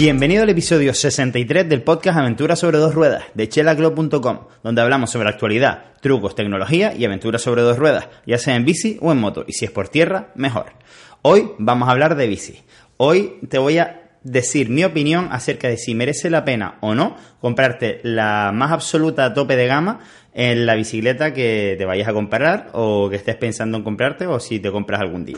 Bienvenido al episodio 63 del podcast Aventuras sobre dos ruedas de chelaclub.com, donde hablamos sobre actualidad, trucos, tecnología y aventuras sobre dos ruedas, ya sea en bici o en moto, y si es por tierra, mejor. Hoy vamos a hablar de bici. Hoy te voy a decir mi opinión acerca de si merece la pena o no comprarte la más absoluta tope de gama en la bicicleta que te vayas a comprar o que estés pensando en comprarte o si te compras algún día.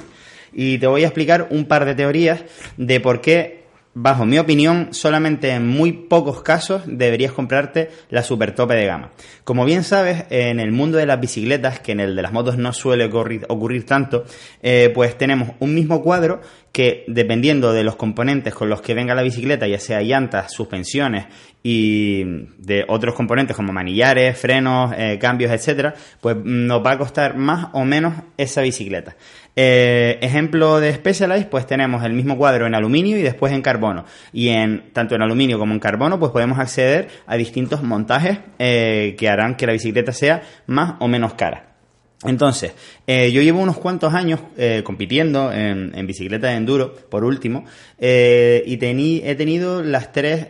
Y te voy a explicar un par de teorías de por qué bajo mi opinión, solamente en muy pocos casos deberías comprarte la super tope de gama. Como bien sabes, en el mundo de las bicicletas, que en el de las motos no suele ocurrir, tanto, eh, pues tenemos un mismo cuadro que dependiendo de los componentes con los que venga la bicicleta, ya sea llantas, suspensiones y de otros componentes como manillares, frenos, eh, cambios, etcétera, pues nos va a costar más o menos esa bicicleta. Eh, ejemplo de Specialized, pues tenemos el mismo cuadro en aluminio y después en carbono. Y en tanto en aluminio como en carbono, pues podemos acceder a distintos montajes eh, que harán que la bicicleta sea más o menos cara. Entonces, eh, yo llevo unos cuantos años compitiendo en, bicicleta de enduro, por último, y he tenido las tres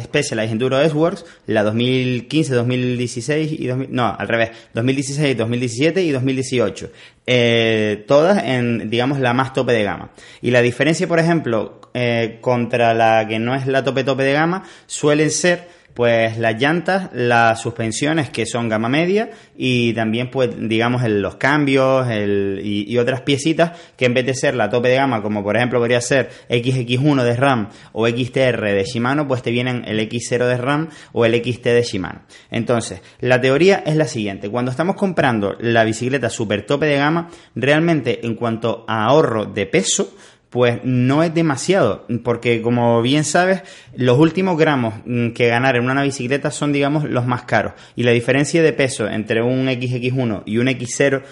Specialized Enduro S-Works, la 2015, 2016 y no, al revés, 2016, 2017 y 2018. Eh, todas en, digamos, la más tope de gama. Y la diferencia, por ejemplo, eh, contra la que no es la tope tope de gama, suelen ser pues las llantas, las suspensiones que son gama media y también pues digamos los cambios y, otras piecitas que en vez de ser la tope de gama como por ejemplo podría ser XX1 de RAM o XTR de Shimano pues te vienen el X0 de RAM o el XT de Shimano. Entonces la teoría es la siguiente, cuando estamos comprando la bicicleta super tope de gama realmente en cuanto a ahorro de peso pues no es demasiado, porque como bien sabes, los últimos gramos mm, que ganar en una bicicleta son, digamos, los más caros. Y la diferencia de peso entre un XX1 y un X0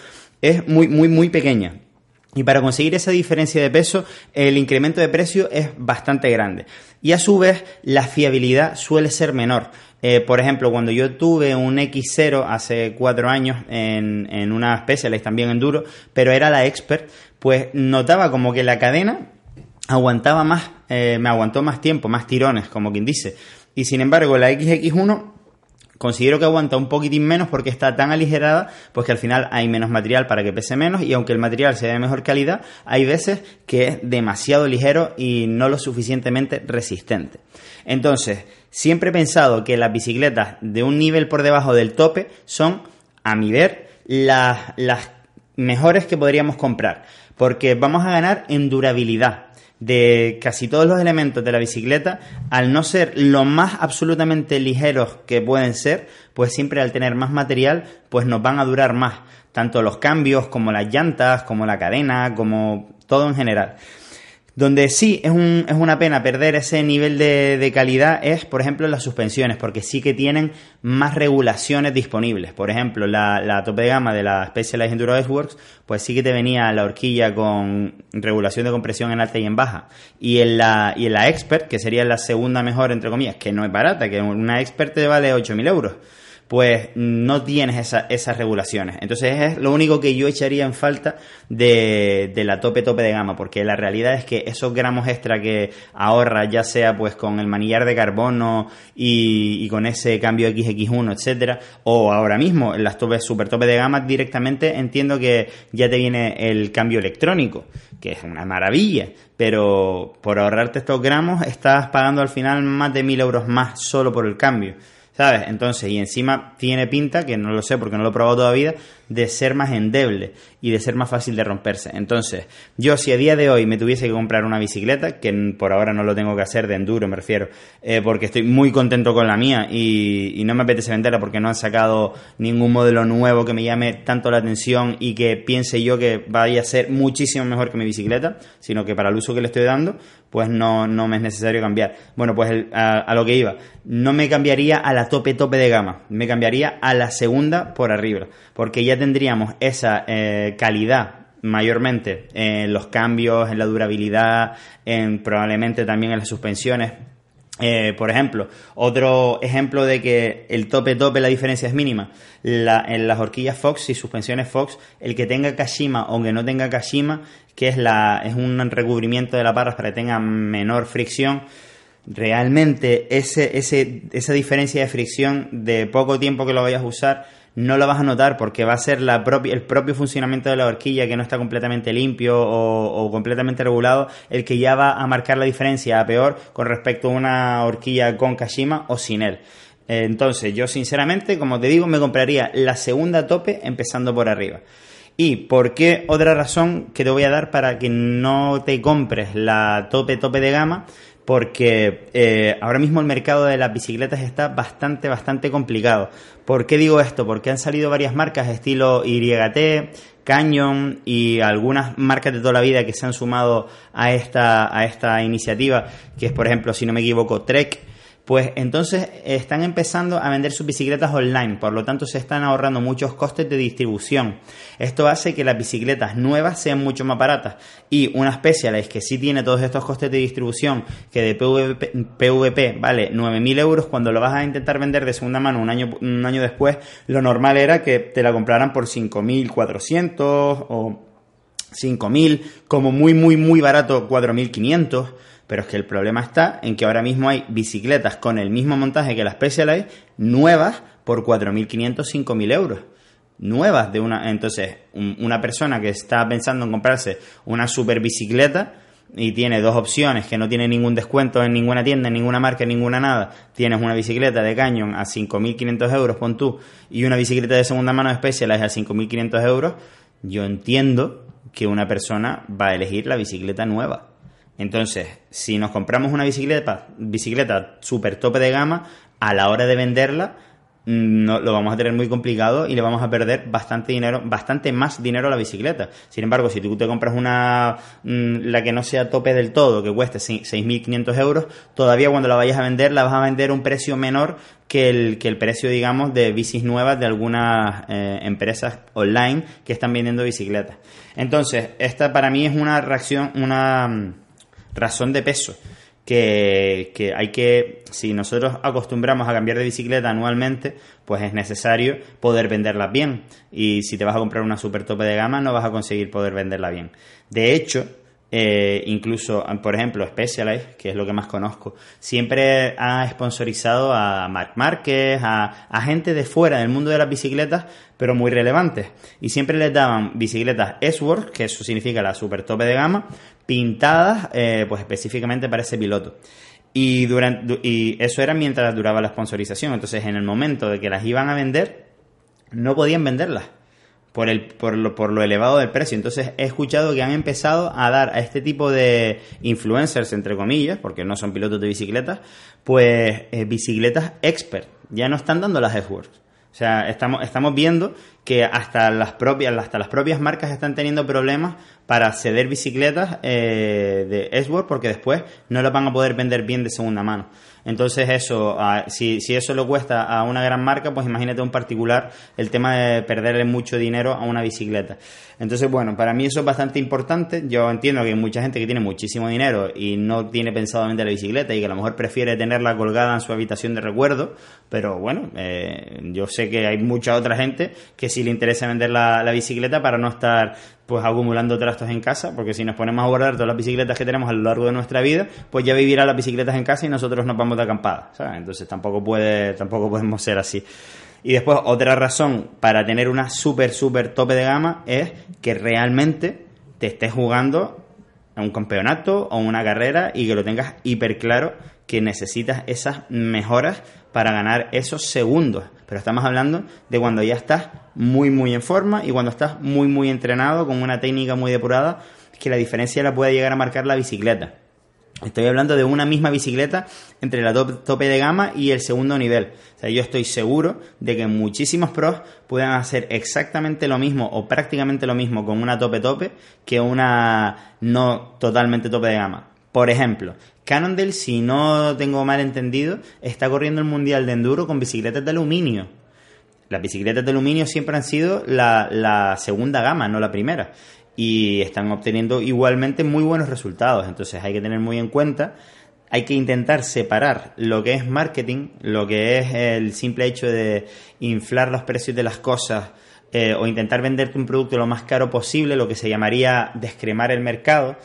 es muy, muy, muy pequeña. Y para conseguir esa diferencia de peso, el incremento de precio es bastante grande. Y a su vez, la fiabilidad suele ser menor. Eh, por ejemplo, cuando yo tuve un X0 hace cuatro años en, en una Specialized también enduro, pero era la Expert, pues notaba como que la cadena aguantaba más, eh, me aguantó más tiempo, más tirones, como quien dice. Y sin embargo, la XX1 considero que aguanta un poquitín menos porque está tan aligerada, pues que al final hay menos material para que pese menos y aunque el material sea de mejor calidad, hay veces que es demasiado ligero y no lo suficientemente resistente. Entonces, siempre he pensado que las bicicletas de un nivel por debajo del tope son, a mi ver, las, las mejores que podríamos comprar porque vamos a ganar en durabilidad de casi todos los elementos de la bicicleta, al no ser lo más absolutamente ligeros que pueden ser, pues siempre al tener más material, pues nos van a durar más, tanto los cambios como las llantas, como la cadena, como todo en general. Donde sí es, un, es una pena perder ese nivel de, calidad es, por ejemplo, las suspensiones, porque sí que tienen más regulaciones disponibles. Por ejemplo, la, la tope de gama de la Specialized Enduro S-Works, pues sí que te venía la horquilla con regulación de compresión en alta y en baja. Y en la, y en la Expert, que sería la segunda mejor, entre comillas, que no es barata, que una Expert te vale 8.000 euros pues no tienes esas regulaciones. Entonces es lo único que yo echaría en falta de, la tope tope de gama, porque la realidad es que esos gramos extra que ahorra, ya sea pues con el manillar de carbono y, con ese cambio XX1, etcétera, o ahora mismo en las topes super tope de gama directamente entiendo que ya te viene el cambio electrónico, que es una maravilla, pero por ahorrarte estos gramos estás pagando al final más de mil euros más solo por el cambio. ¿Sabes? Entonces, y encima tiene pinta, que no lo sé porque no lo he probado todavía, de ser más endeble y de ser más fácil de romperse. Entonces, yo si a día de hoy me tuviese que comprar una bicicleta, que por ahora no lo tengo que hacer de enduro, me refiero, eh, porque estoy muy contento con la mía y, no me apetece venderla porque no han sacado ningún modelo nuevo que me llame tanto la atención y que piense yo que vaya a ser muchísimo mejor que mi bicicleta, sino que para el uso que le estoy dando, pues no, no me es necesario cambiar. Bueno, pues a lo que iba, no me cambiaría a la tope tope de gama, me cambiaría a la segunda por arriba, porque ya tendríamos esa eh, calidad mayormente en los cambios, en la durabilidad, en probablemente también en las suspensiones. Eh, por ejemplo, otro ejemplo de que el tope tope la diferencia es mínima. en las horquillas Fox y suspensiones Fox, el que tenga Kashima o que no tenga Kashima, que es, la, es un recubrimiento de la barra para que tenga menor fricción, realmente ese, ese, esa diferencia de fricción de poco tiempo que lo vayas a usar no lo vas a notar porque va a ser el propio funcionamiento de la horquilla que no está completamente limpio o, completamente regulado el que ya va a marcar la diferencia a peor con respecto a una horquilla con Kashima o sin él. Entonces, yo sinceramente, como te digo, me compraría la segunda tope empezando por arriba. ¿Y por qué otra razón que te voy a dar para que no te compres la tope tope de gama? Porque eh, ahora mismo el mercado de las bicicletas está bastante, bastante complicado. ¿Por qué digo esto? Porque han salido varias marcas estilo YT, Canyon y algunas marcas de toda la vida que se han sumado a esta, a esta iniciativa, que es por ejemplo, si no me equivoco, Trek pues entonces están empezando a vender sus bicicletas online, por lo tanto se están ahorrando muchos costes de distribución. Esto hace que las bicicletas nuevas sean mucho más baratas y una Specialized que sí tiene todos estos costes de distribución, que de PVP, vale 9.000 euros, cuando lo vas a intentar vender de segunda mano un año, un año después, lo normal era que te la compraran por 5.400 o 5.000, como muy, muy, muy barato 4.500. Pero es que el problema está en que ahora mismo hay bicicletas con el mismo montaje que las Specialized, nuevas, por 4.500, 5.000 euros. Nuevas de una. Entonces, una persona que está pensando en comprarse una super bicicleta y tiene dos opciones, que no tiene ningún descuento en ninguna tienda, en ninguna marca, en ninguna nada. Tienes una bicicleta de Canyon a 5.500 euros, pon tú, y una bicicleta de segunda mano de Specialized a 5.500 euros. Yo entiendo que una persona va a elegir la bicicleta nueva entonces, si nos compramos una bicicleta, bicicleta super tope de gama, a la hora de venderla, mm, no, lo vamos a tener muy complicado y le vamos a perder bastante dinero, bastante más dinero a la bicicleta. Sin embargo, si tú te compras una, mm, la que no sea tope del todo, que cueste 6.500 euros, todavía cuando la vayas a vender, la vas a vender a un precio menor que el, que el precio, digamos, de bicis nuevas de algunas eh, empresas online que están vendiendo bicicletas. Entonces, esta para mí es una reacción, una mm, razón de peso. Que, que, hay que, si nosotros acostumbramos a cambiar de bicicleta anualmente, pues es necesario poder venderla bien. Y si te vas a comprar una super tope de gama, no vas a conseguir poder venderla bien. De hecho, eh, incluso, por ejemplo, Specialized, que es lo que más conozco, siempre ha sponsorizado a Marc Márquez, a, a, gente de fuera del mundo de las bicicletas, pero muy relevantes. Y siempre les daban bicicletas S-Works, que eso significa la super tope de gama, pintadas eh, pues específicamente para ese piloto. Y, durante, y eso era mientras duraba la sponsorización. Entonces, en el momento de que las iban a vender, no podían venderlas por, el, por, lo, por lo elevado del precio. Entonces he escuchado que han empezado a dar a este tipo de influencers, entre comillas, porque no son pilotos de bicicletas, pues eh, bicicletas expert. Ya no están dando las Edgeworks. O sea, estamos, estamos viendo que hasta las propias, hasta las propias marcas están teniendo problemas para ceder bicicletas eh, de Edgeworks porque después no las van a poder vender bien de segunda mano. Entonces eso, si, si eso le cuesta a una gran marca, pues imagínate un particular el tema de perderle mucho dinero a una bicicleta. Entonces, bueno, para mí eso es bastante importante. Yo entiendo que hay mucha gente que tiene muchísimo dinero y no tiene pensado vender la bicicleta y que a lo mejor prefiere tenerla colgada en su habitación de recuerdo, pero bueno, eh, yo sé que hay mucha otra gente que sí le interesa vender la, bicicleta para no estar pues acumulando trastos en casa, porque si nos ponemos a guardar todas las bicicletas que tenemos a lo largo de nuestra vida, pues ya vivirán las bicicletas en casa y nosotros nos vamos de acampada, ¿sabes? Entonces tampoco puede, tampoco podemos ser así. Y después otra razón para tener una súper, súper tope de gama es que realmente te estés jugando a un campeonato o una carrera y que lo tengas hiper claro que necesitas esas mejoras para ganar esos segundos. Pero estamos hablando de cuando ya estás muy, muy en forma y cuando estás muy, muy entrenado, con una técnica muy depurada, que la diferencia la puede llegar a marcar la bicicleta. Estoy hablando de una misma bicicleta entre la tope de gama y el segundo nivel. O sea, yo estoy seguro de que muchísimos pros puedan hacer exactamente lo mismo o prácticamente lo mismo con una tope tope que una no totalmente tope de gama. Por ejemplo, Cannondale, si no tengo mal entendido, está corriendo el Mundial de Enduro con bicicletas de aluminio. Las bicicletas de aluminio siempre han sido la, segunda gama, no la primera. Y están obteniendo igualmente muy buenos resultados. Entonces hay que tener muy en cuenta hay que intentar separar lo que es marketing, lo que es el simple hecho de inflar los precios de las cosas eh, o intentar venderte un producto lo más caro posible, lo que se llamaría descremar el mercado,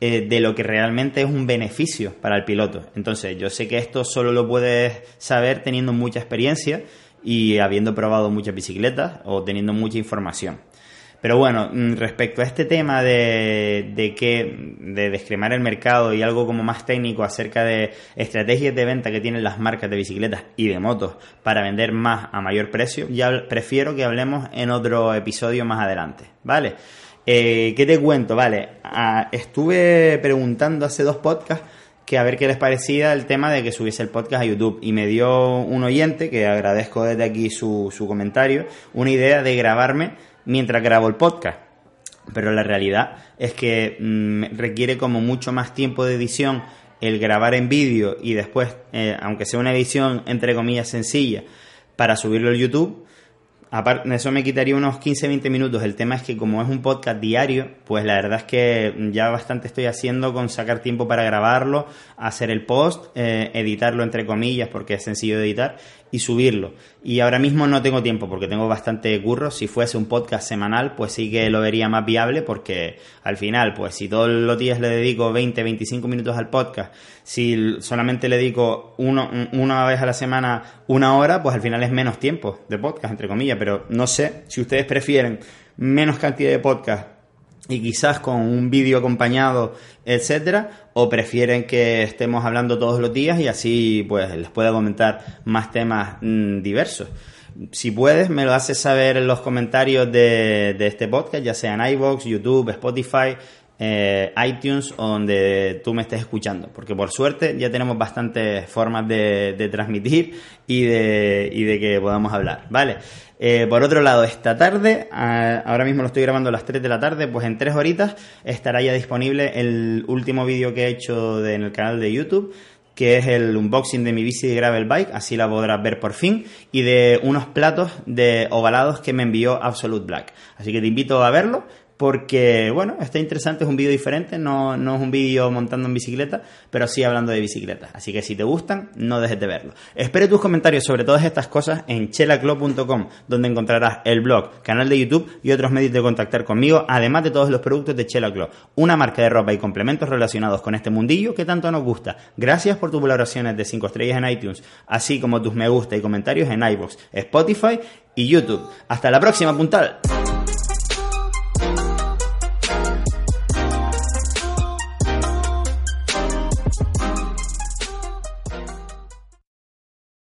eh, de lo que realmente es un beneficio para el piloto. Entonces, yo sé que esto solo lo puedes saber teniendo mucha experiencia y habiendo probado muchas bicicletas o teniendo mucha información. Pero bueno, mm, respecto a este tema de, de que de descremar el mercado y algo como más técnico acerca de estrategias de venta que tienen las marcas de bicicletas y de motos para vender más a mayor precio, ya prefiero que hablemos en otro episodio más adelante, ¿vale? Eh, ¿Qué te cuento? Vale, estuve preguntando hace dos podcasts que a ver qué les parecía el tema de que subiese el podcast a YouTube. Y me dio un oyente, que agradezco desde aquí su, su comentario, una idea de grabarme mientras grabo el podcast. Pero la realidad es que mm, requiere como mucho más tiempo de edición el grabar en vídeo y después, eh, aunque sea una edición entre comillas sencilla, para subirlo al YouTube, aparte, eso me quitaría unos 15-20 minutos. El tema es que como es un podcast diario, pues la verdad es que ya bastante estoy haciendo con sacar tiempo para grabarlo, hacer el post, eh, editarlo entre comillas porque es sencillo de editar y subirlo. Y ahora mismo no tengo tiempo porque tengo bastante curro. Si fuese un podcast semanal, pues sí que lo vería más viable porque al final, pues si todos los días le dedico 20, 25 minutos al podcast, si solamente le dedico uno, una vez a la semana una hora, pues al final es menos tiempo de podcast, entre comillas. Pero no sé si ustedes prefieren menos cantidad de podcast y quizás con un vídeo acompañado, etcétera, o prefieren que estemos hablando todos los días y así pues les pueda comentar más temas mm, diversos. Si puedes, me lo haces saber en los comentarios de, de este podcast, ya sea en iVoox, YouTube, Spotify, eh, iTunes o donde tú me estés escuchando, porque por suerte ya tenemos bastantes formas de, transmitir y de, que podamos hablar, ¿vale? Eh, por otro lado, esta tarde, ahora mismo lo estoy grabando a las 3 de la tarde, pues en 3 horitas estará ya disponible el último vídeo que he hecho en el canal de YouTube que es el unboxing de mi bici de gravel bike, así la podrás ver por fin, y de unos platos de ovalados que me envió Absolute Black. Así que te invito a verlo porque, bueno, está interesante, es un vídeo diferente, no, no es un vídeo montando en bicicleta, pero sí hablando de bicicleta. Así que si te gustan, no dejes de verlo. Espero tus comentarios sobre todas estas cosas en chelaclub.com, donde encontrarás el blog, canal de YouTube y otros medios de contactar conmigo, además de todos los productos de Chela Club, una marca de ropa y complementos relacionados con este mundillo que tanto nos gusta. Gracias por tus valoraciones de 5 estrellas en iTunes, así como tus me gusta y comentarios en iVoox, Spotify y YouTube. Hasta la próxima, puntal.